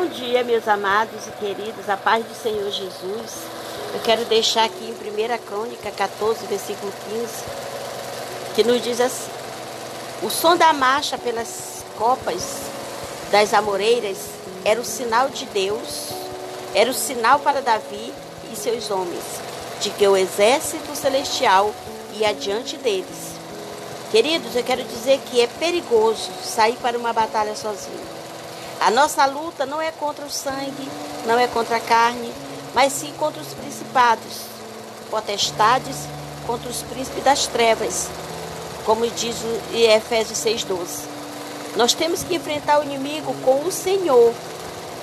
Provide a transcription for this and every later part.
Bom dia, meus amados e queridos, a paz do Senhor Jesus. Eu quero deixar aqui em 1 Crônica 14, versículo 15, que nos diz assim: O som da marcha pelas copas das amoreiras era o sinal de Deus, era o sinal para Davi e seus homens, de que o exército celestial ia adiante deles. Queridos, eu quero dizer que é perigoso sair para uma batalha sozinho. A nossa luta não é contra o sangue, não é contra a carne, mas sim contra os principados, potestades, contra os príncipes das trevas, como diz o Efésios 6,12. Nós temos que enfrentar o inimigo com o Senhor,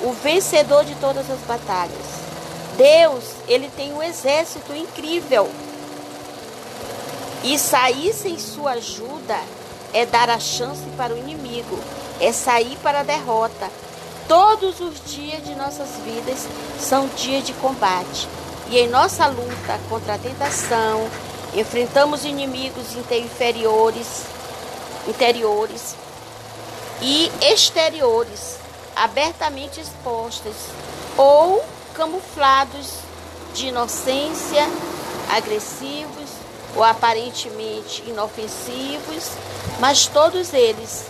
o vencedor de todas as batalhas. Deus, ele tem um exército incrível. E sair sem sua ajuda é dar a chance para o inimigo é sair para a derrota. Todos os dias de nossas vidas são dias de combate. E em nossa luta contra a tentação, enfrentamos inimigos inferiores, interiores e exteriores, abertamente expostos ou camuflados de inocência, agressivos ou aparentemente inofensivos, mas todos eles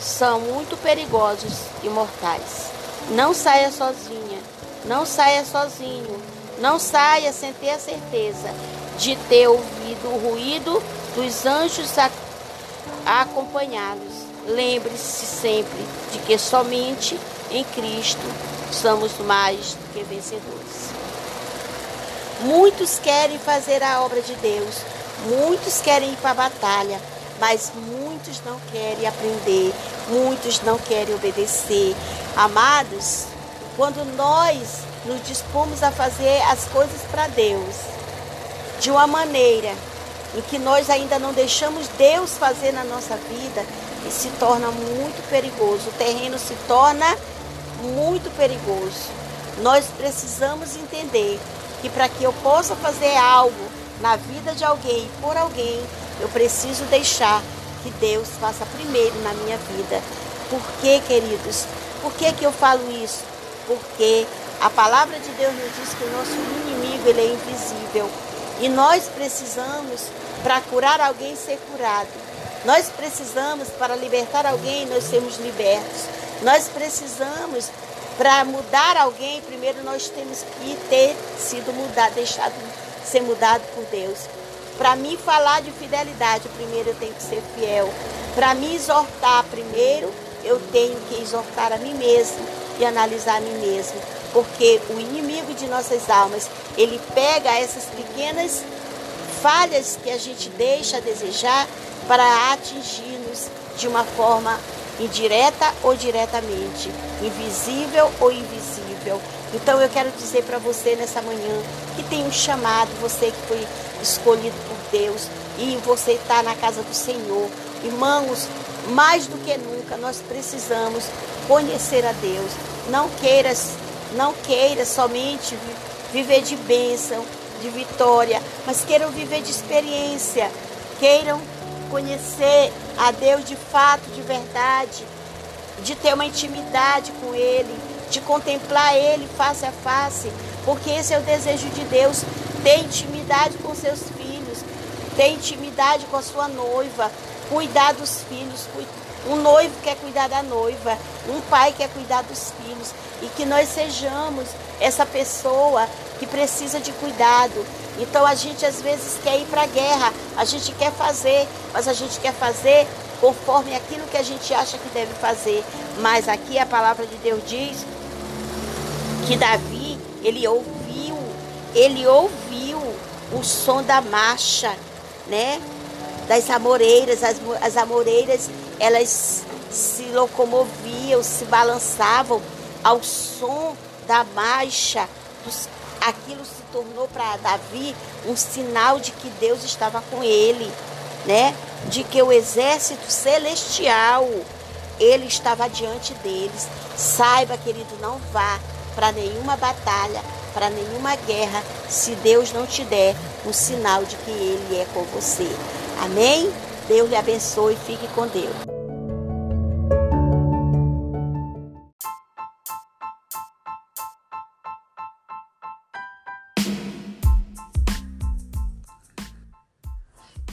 são muito perigosos e mortais. Não saia sozinha, não saia sozinho, não saia sem ter a certeza de ter ouvido o ruído dos anjos a, a acompanhá-los. Lembre-se sempre de que somente em Cristo somos mais do que vencedores. Muitos querem fazer a obra de Deus, muitos querem ir para a batalha, mas muitos não querem aprender, muitos não querem obedecer. Amados, quando nós nos dispomos a fazer as coisas para Deus de uma maneira em que nós ainda não deixamos Deus fazer na nossa vida, se torna muito perigoso. O terreno se torna muito perigoso. Nós precisamos entender que para que eu possa fazer algo na vida de alguém, por alguém, eu preciso deixar que Deus faça primeiro na minha vida. Por que, queridos? Por que, que eu falo isso? Porque a palavra de Deus nos diz que o nosso inimigo ele é invisível. E nós precisamos, para curar alguém, ser curado. Nós precisamos, para libertar alguém, nós sermos libertos. Nós precisamos, para mudar alguém, primeiro nós temos que ter sido mudado, deixado ser mudado por Deus. Para mim falar de fidelidade, primeiro eu tenho que ser fiel. Para me exortar, primeiro eu tenho que exortar a mim mesmo e analisar a mim mesmo. Porque o inimigo de nossas almas, ele pega essas pequenas falhas que a gente deixa a desejar para atingir-nos de uma forma indireta ou diretamente, invisível ou invisível. Então eu quero dizer para você nessa manhã que tem um chamado, você que foi escolhido por Deus e você está na casa do Senhor. Irmãos, mais do que nunca nós precisamos conhecer a Deus. Não queiras, não queira somente viver de bênção, de vitória, mas queiram viver de experiência. Queiram conhecer a Deus de fato, de verdade, de ter uma intimidade com Ele, de contemplar Ele face a face, porque esse é o desejo de Deus, ter intimidade com seus filhos, ter intimidade com a sua noiva, cuidar dos filhos. Um noivo quer cuidar da noiva, um pai quer cuidar dos filhos, e que nós sejamos essa pessoa que precisa de cuidado. Então a gente às vezes quer ir para a guerra, a gente quer fazer, mas a gente quer fazer conforme aquilo que a gente acha que deve fazer. Mas aqui a palavra de Deus diz que Davi, ele ouviu, ele ouviu o som da marcha, né? Das amoreiras, as, as amoreiras, elas se locomoviam, se balançavam ao som da marcha. Dos, aquilo se tornou para Davi um sinal de que Deus estava com ele, né? De que o exército celestial ele estava diante deles. Saiba, querido, não vá para nenhuma batalha, para nenhuma guerra, se Deus não te der um sinal de que Ele é com você. Amém? Deus lhe abençoe e fique com Deus.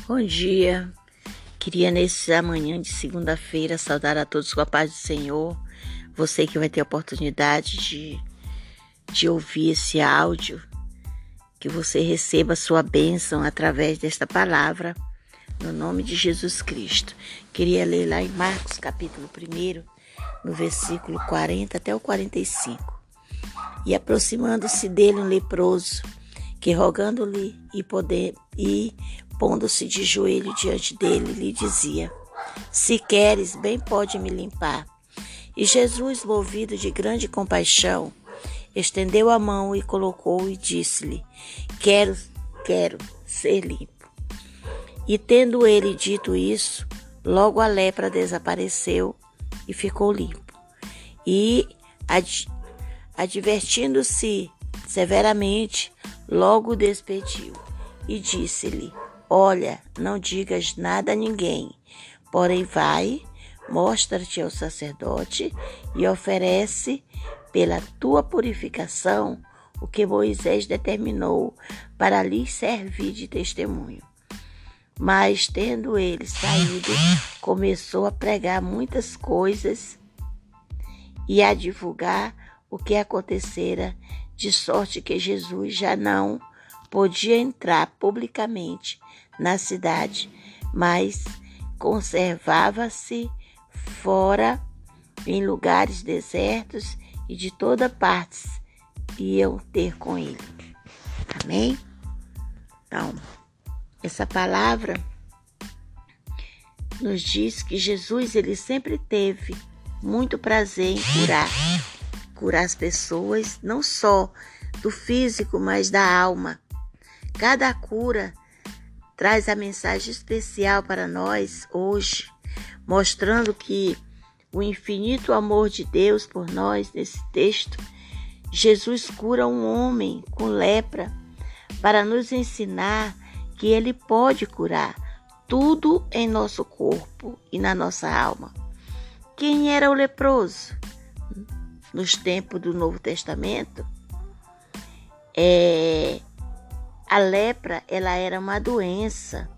Bom dia. Queria nesse amanhã de segunda-feira saudar a todos com a paz do Senhor. Você que vai ter a oportunidade de de ouvir esse áudio, que você receba sua bênção através desta palavra, no nome de Jesus Cristo. Queria ler lá em Marcos capítulo 1, no versículo 40 até o 45. E aproximando-se dele um leproso, que rogando-lhe e poder e pondo-se de joelho diante dele, lhe dizia: Se queres, bem pode me limpar. E Jesus, movido de grande compaixão, estendeu a mão e colocou e disse-lhe: Quero, quero ser limpo. E tendo ele dito isso, logo a lepra desapareceu e ficou limpo. E ad, advertindo-se severamente, logo o despediu e disse-lhe: Olha, não digas nada a ninguém, porém vai, mostra-te ao sacerdote e oferece pela tua purificação o que Moisés determinou para lhe servir de testemunho. Mas, tendo ele saído, começou a pregar muitas coisas e a divulgar o que acontecera, de sorte que Jesus já não podia entrar publicamente na cidade, mas conservava-se fora em lugares desertos e de toda parte iam ter com ele. Amém? Então, essa palavra nos diz que Jesus ele sempre teve muito prazer em curar, curar as pessoas, não só do físico, mas da alma. Cada cura traz a mensagem especial para nós hoje, mostrando que o infinito amor de Deus por nós nesse texto, Jesus cura um homem com lepra para nos ensinar que ele pode curar tudo em nosso corpo e na nossa alma. Quem era o leproso? Nos tempos do Novo Testamento, é, a lepra, ela era uma doença,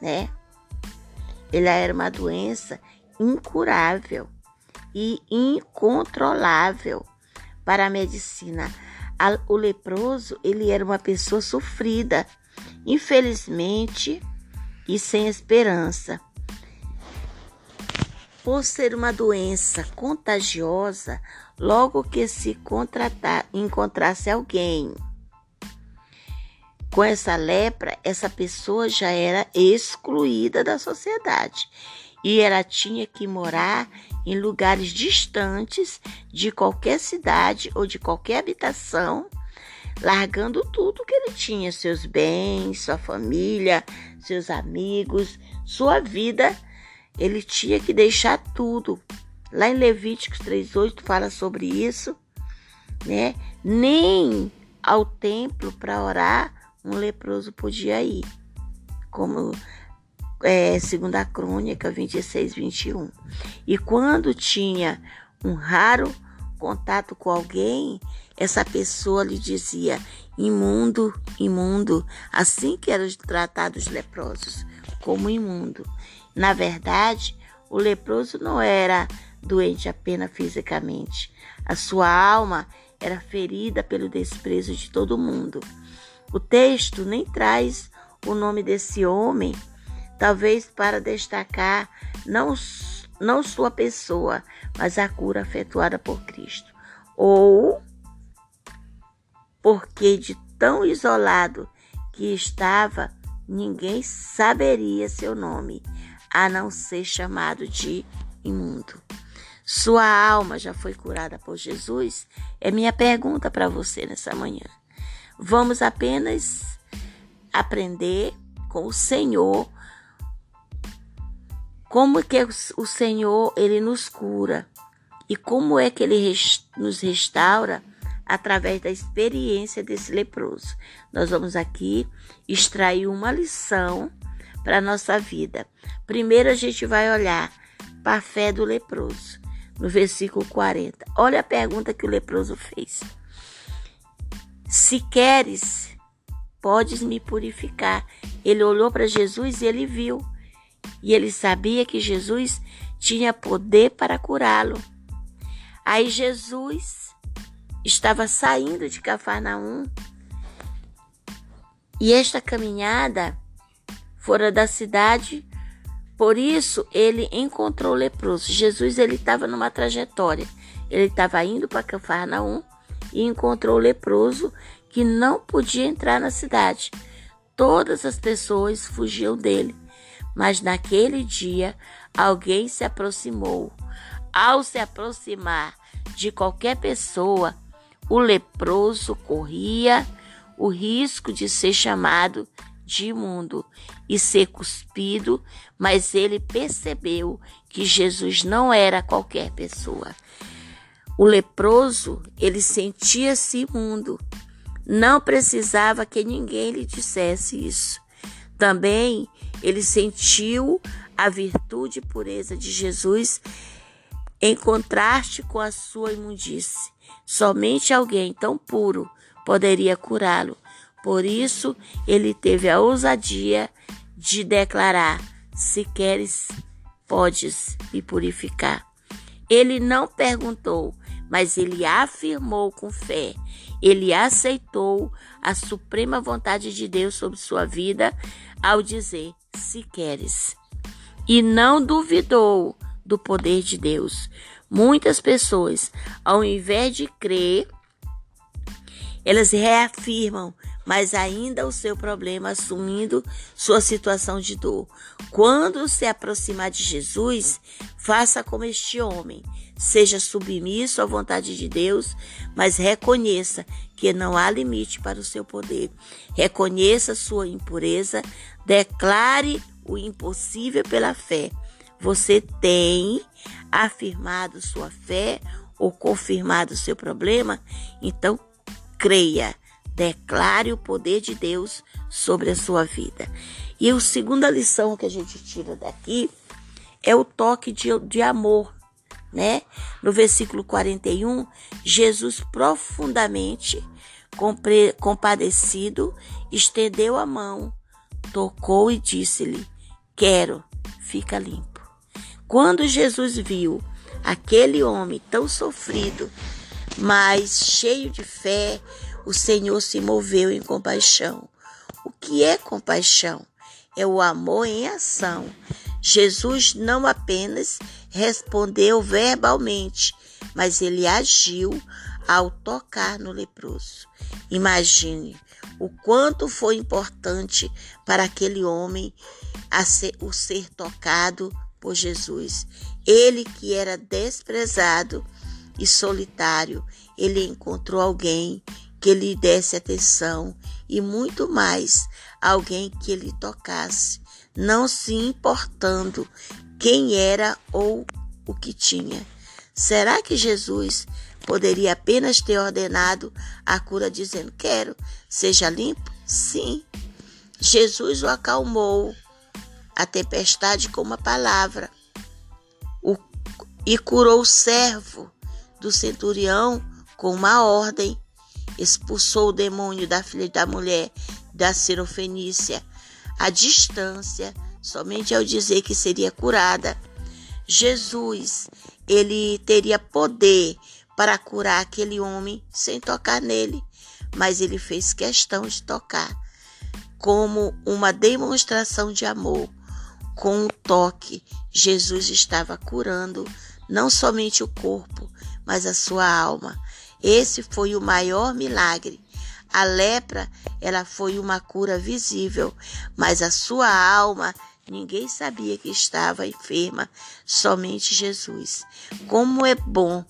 né? Ela era uma doença incurável e incontrolável para a medicina. O leproso, ele era uma pessoa sofrida, infelizmente e sem esperança. Por ser uma doença contagiosa, logo que se encontrasse alguém com essa lepra, essa pessoa já era excluída da sociedade e ela tinha que morar em lugares distantes de qualquer cidade ou de qualquer habitação, largando tudo que ele tinha, seus bens, sua família, seus amigos, sua vida, ele tinha que deixar tudo. Lá em Levíticos 3:8 fala sobre isso, né? Nem ao templo para orar um leproso podia ir, como é, segundo a crônica 26, 21. E quando tinha um raro contato com alguém, essa pessoa lhe dizia imundo, imundo, assim que eram tratados os leprosos, como imundo. Na verdade, o leproso não era doente apenas fisicamente, a sua alma era ferida pelo desprezo de todo mundo. O texto nem traz o nome desse homem, talvez para destacar não, não sua pessoa, mas a cura efetuada por Cristo. Ou porque de tão isolado que estava, ninguém saberia seu nome, a não ser chamado de imundo. Sua alma já foi curada por Jesus? É minha pergunta para você nessa manhã. Vamos apenas aprender com o Senhor como que o Senhor ele nos cura e como é que ele nos restaura através da experiência desse leproso. Nós vamos aqui extrair uma lição para nossa vida. Primeiro a gente vai olhar para a fé do leproso, no versículo 40. Olha a pergunta que o leproso fez. Se queres, podes me purificar. Ele olhou para Jesus e ele viu. E ele sabia que Jesus tinha poder para curá-lo. Aí Jesus estava saindo de Cafarnaum e esta caminhada fora da cidade, por isso ele encontrou o leproso. Jesus ele estava numa trajetória. Ele estava indo para Cafarnaum e encontrou o leproso que não podia entrar na cidade. Todas as pessoas fugiam dele. Mas naquele dia alguém se aproximou. Ao se aproximar de qualquer pessoa, o leproso corria o risco de ser chamado de imundo e ser cuspido, mas ele percebeu que Jesus não era qualquer pessoa. O leproso, ele sentia-se imundo, não precisava que ninguém lhe dissesse isso. Também ele sentiu a virtude e pureza de Jesus em contraste com a sua imundície. Somente alguém tão puro poderia curá-lo. Por isso, ele teve a ousadia de declarar: Se queres, podes me purificar. Ele não perguntou, mas ele afirmou com fé. Ele aceitou a suprema vontade de Deus sobre sua vida ao dizer: Se queres. E não duvidou do poder de Deus. Muitas pessoas, ao invés de crer, elas reafirmam mas ainda o seu problema assumindo sua situação de dor. Quando se aproximar de Jesus, faça como este homem. Seja submisso à vontade de Deus, mas reconheça que não há limite para o seu poder. Reconheça sua impureza, declare o impossível pela fé. Você tem afirmado sua fé ou confirmado seu problema? Então, creia, declare o poder de Deus sobre a sua vida. E a segunda lição que a gente tira daqui é o toque de, de amor, né? No versículo 41, Jesus profundamente compre, compadecido estendeu a mão, tocou e disse-lhe: Quero, fica limpo. Quando Jesus viu aquele homem tão sofrido, mas cheio de fé, o Senhor se moveu em compaixão. O que é compaixão? É o amor em ação. Jesus não apenas respondeu verbalmente, mas ele agiu ao tocar no leproso. Imagine o quanto foi importante para aquele homem ser, o ser tocado por Jesus. Ele que era desprezado e solitário, ele encontrou alguém que lhe desse atenção e muito mais, alguém que lhe tocasse, não se importando quem era ou o que tinha. Será que Jesus poderia apenas ter ordenado a cura dizendo: Quero, seja limpo? Sim. Jesus o acalmou a tempestade com uma palavra o, e curou o servo do centurião com uma ordem. Expulsou o demônio da filha da mulher da Serofenícia à distância, somente ao dizer que seria curada. Jesus, ele teria poder para curar aquele homem sem tocar nele, mas ele fez questão de tocar como uma demonstração de amor com o toque, Jesus estava curando não somente o corpo, mas a sua alma. Esse foi o maior milagre. A lepra, ela foi uma cura visível, mas a sua alma, ninguém sabia que estava enferma, somente Jesus. Como é bom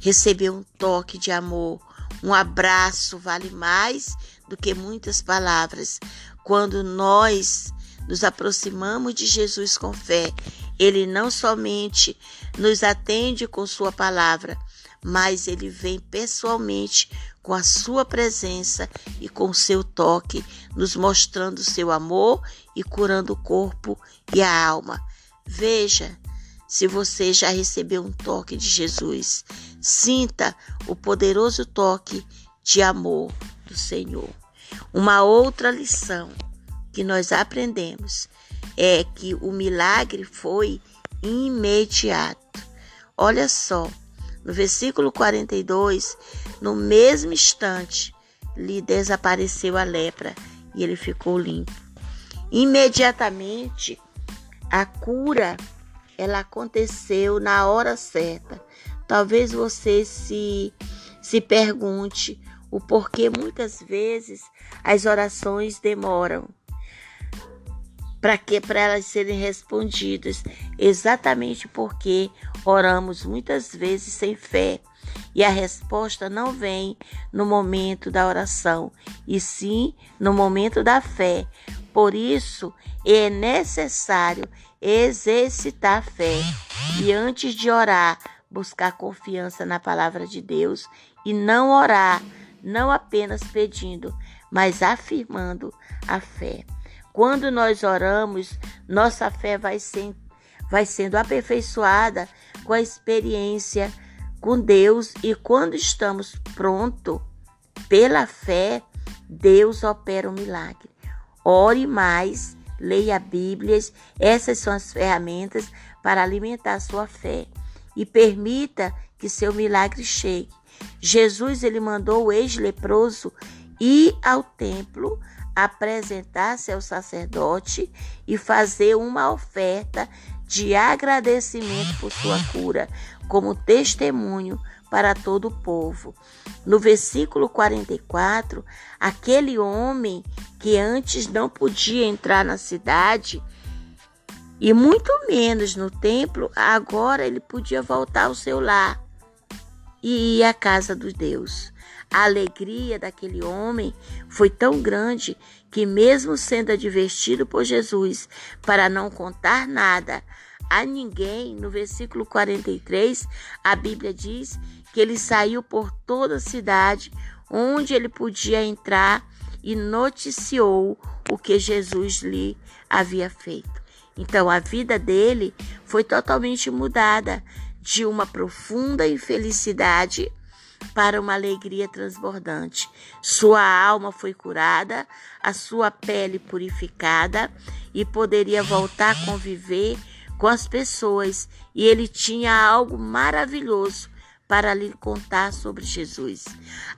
receber um toque de amor, um abraço vale mais do que muitas palavras. Quando nós nos aproximamos de Jesus com fé, ele não somente nos atende com sua palavra, mas ele vem pessoalmente com a sua presença e com seu toque, nos mostrando seu amor e curando o corpo e a alma. Veja se você já recebeu um toque de Jesus. Sinta o poderoso toque de amor do Senhor. Uma outra lição que nós aprendemos é que o milagre foi imediato. Olha só, no versículo 42, no mesmo instante, lhe desapareceu a lepra e ele ficou limpo. Imediatamente, a cura ela aconteceu na hora certa. Talvez você se se pergunte o porquê muitas vezes as orações demoram para que para elas serem respondidas, exatamente porque oramos muitas vezes sem fé e a resposta não vem no momento da oração, e sim no momento da fé. Por isso é necessário exercitar a fé e antes de orar, buscar confiança na palavra de Deus e não orar, não apenas pedindo, mas afirmando a fé. Quando nós oramos, nossa fé vai, ser, vai sendo aperfeiçoada com a experiência com Deus e quando estamos prontos pela fé, Deus opera o um milagre. Ore mais, leia Bíblias, essas são as ferramentas para alimentar a sua fé e permita que seu milagre chegue. Jesus ele mandou o ex-leproso ir ao templo apresentar-se ao sacerdote e fazer uma oferta de agradecimento por sua cura, como testemunho para todo o povo. No versículo 44, aquele homem que antes não podia entrar na cidade e muito menos no templo, agora ele podia voltar ao seu lar e ir à casa dos Deus. A alegria daquele homem foi tão grande que, mesmo sendo advertido por Jesus para não contar nada a ninguém, no versículo 43, a Bíblia diz que ele saiu por toda a cidade onde ele podia entrar e noticiou o que Jesus lhe havia feito. Então a vida dele foi totalmente mudada de uma profunda infelicidade para uma alegria transbordante. Sua alma foi curada, a sua pele purificada e poderia voltar a conviver com as pessoas, e ele tinha algo maravilhoso para lhe contar sobre Jesus.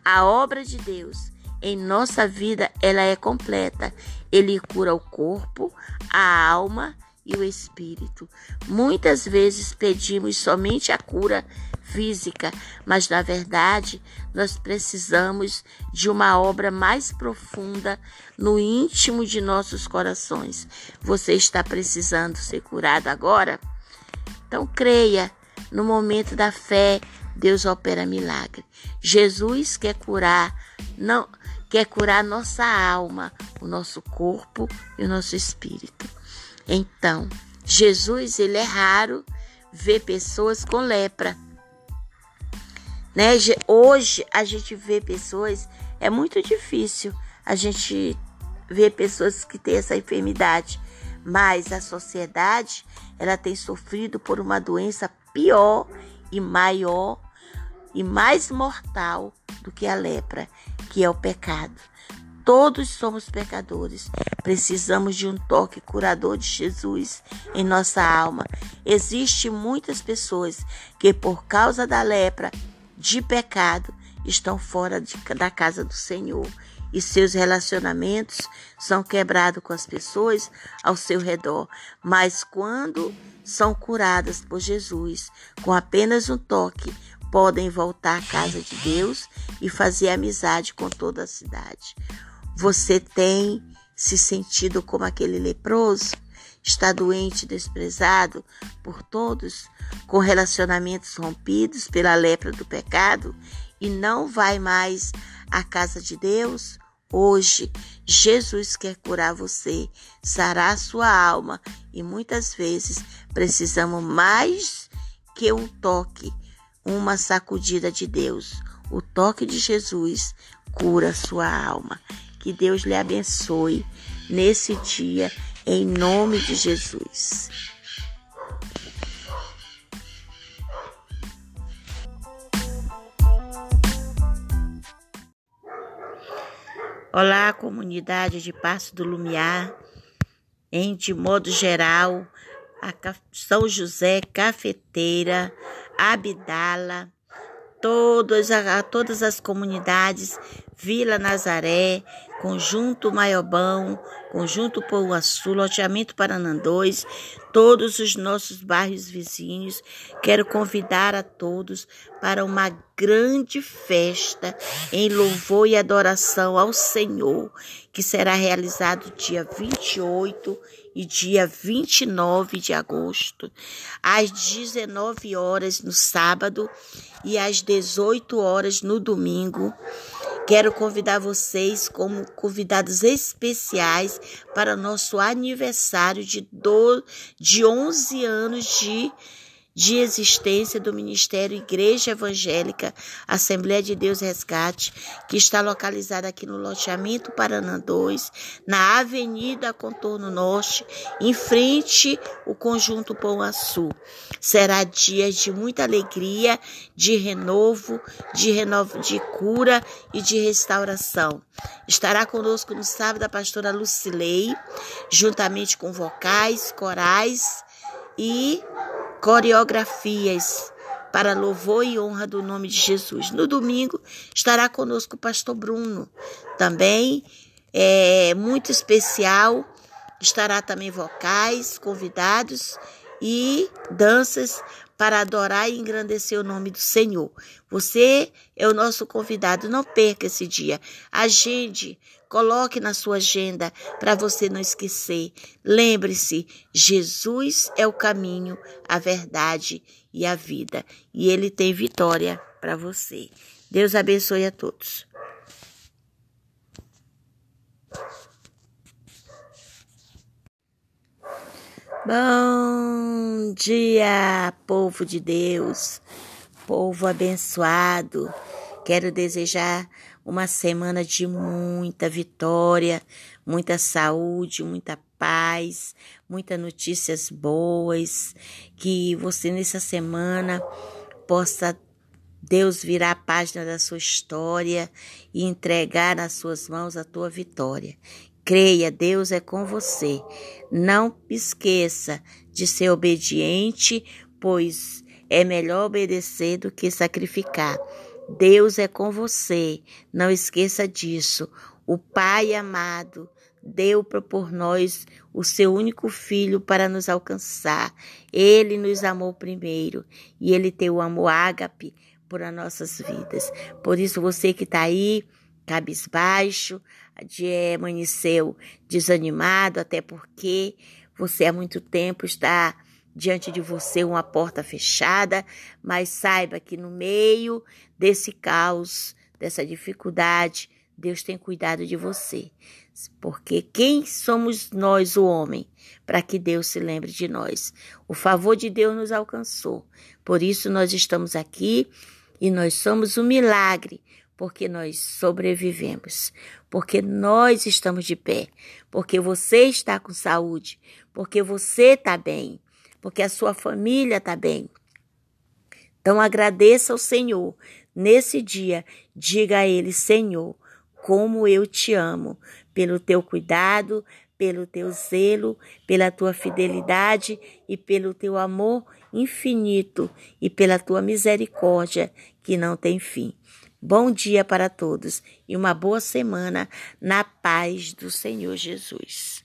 A obra de Deus em nossa vida, ela é completa. Ele cura o corpo, a alma e o espírito. Muitas vezes pedimos somente a cura física, mas na verdade nós precisamos de uma obra mais profunda no íntimo de nossos corações. Você está precisando ser curado agora? Então creia, no momento da fé, Deus opera milagre. Jesus quer curar, não quer curar nossa alma, o nosso corpo e o nosso espírito. Então, Jesus, ele é raro ver pessoas com lepra. Né? Hoje a gente vê pessoas, é muito difícil a gente ver pessoas que têm essa enfermidade, mas a sociedade ela tem sofrido por uma doença pior e maior e mais mortal do que a lepra, que é o pecado. Todos somos pecadores. Precisamos de um toque curador de Jesus em nossa alma. Existem muitas pessoas que, por causa da lepra, de pecado, estão fora de, da casa do Senhor e seus relacionamentos são quebrados com as pessoas ao seu redor. Mas quando são curadas por Jesus, com apenas um toque, podem voltar à casa de Deus e fazer amizade com toda a cidade. Você tem se sentido como aquele leproso? Está doente, desprezado por todos, com relacionamentos rompidos pela lepra do pecado e não vai mais à casa de Deus? Hoje, Jesus quer curar você, sarar sua alma e muitas vezes precisamos mais que um toque, uma sacudida de Deus. O toque de Jesus cura sua alma. Que Deus lhe abençoe nesse dia, em nome de Jesus. Olá, comunidade de Passo do Lumiar, em de modo geral, São José Cafeteira, Abdala, todas, a, todas as comunidades, Vila Nazaré, Conjunto Maiobão, Conjunto Pouaçu, Loteamento Paranandões, todos os nossos bairros vizinhos. Quero convidar a todos para uma grande festa em louvor e adoração ao Senhor, que será realizado dia 28 e dia 29 de agosto, às 19 horas no sábado e às 18 horas no domingo. Quero convidar vocês como convidados especiais para nosso aniversário de, do, de 11 anos de de existência do Ministério Igreja Evangélica Assembleia de Deus Resgate, que está localizada aqui no loteamento Paraná 2, na Avenida Contorno Norte, em frente ao Conjunto Pão Açu. Será dia de muita alegria, de renovo, de renovo, de cura e de restauração. Estará conosco no sábado a pastora Lucilei, juntamente com vocais, corais e coreografias para louvor e honra do nome de Jesus. No domingo estará conosco o pastor Bruno, também é muito especial. Estará também vocais, convidados e danças para adorar e engrandecer o nome do Senhor. Você é o nosso convidado, não perca esse dia. Agende, coloque na sua agenda para você não esquecer. Lembre-se, Jesus é o caminho, a verdade e a vida, e ele tem vitória para você. Deus abençoe a todos. Bom dia, povo de Deus, povo abençoado. Quero desejar uma semana de muita vitória, muita saúde, muita paz, muitas notícias boas. Que você nessa semana possa Deus virar a página da sua história e entregar nas suas mãos a tua vitória. Creia, Deus é com você. Não esqueça de ser obediente, pois é melhor obedecer do que sacrificar. Deus é com você. Não esqueça disso. O Pai amado deu por nós o seu único filho para nos alcançar. Ele nos amou primeiro e ele tem o amor ágape por as nossas vidas. Por isso, você que está aí, cabisbaixo, de amanheceu desanimado, até porque você há muito tempo está diante de você uma porta fechada, mas saiba que no meio desse caos, dessa dificuldade, Deus tem cuidado de você. Porque quem somos nós, o homem, para que Deus se lembre de nós? O favor de Deus nos alcançou. Por isso nós estamos aqui e nós somos um milagre, porque nós sobrevivemos, porque nós estamos de pé, porque você está com saúde, porque você está bem, porque a sua família está bem. Então agradeça ao Senhor nesse dia, diga a Ele, Senhor, como eu te amo, pelo teu cuidado, pelo teu zelo, pela tua fidelidade e pelo teu amor infinito e pela tua misericórdia que não tem fim. Bom dia para todos e uma boa semana na paz do Senhor Jesus.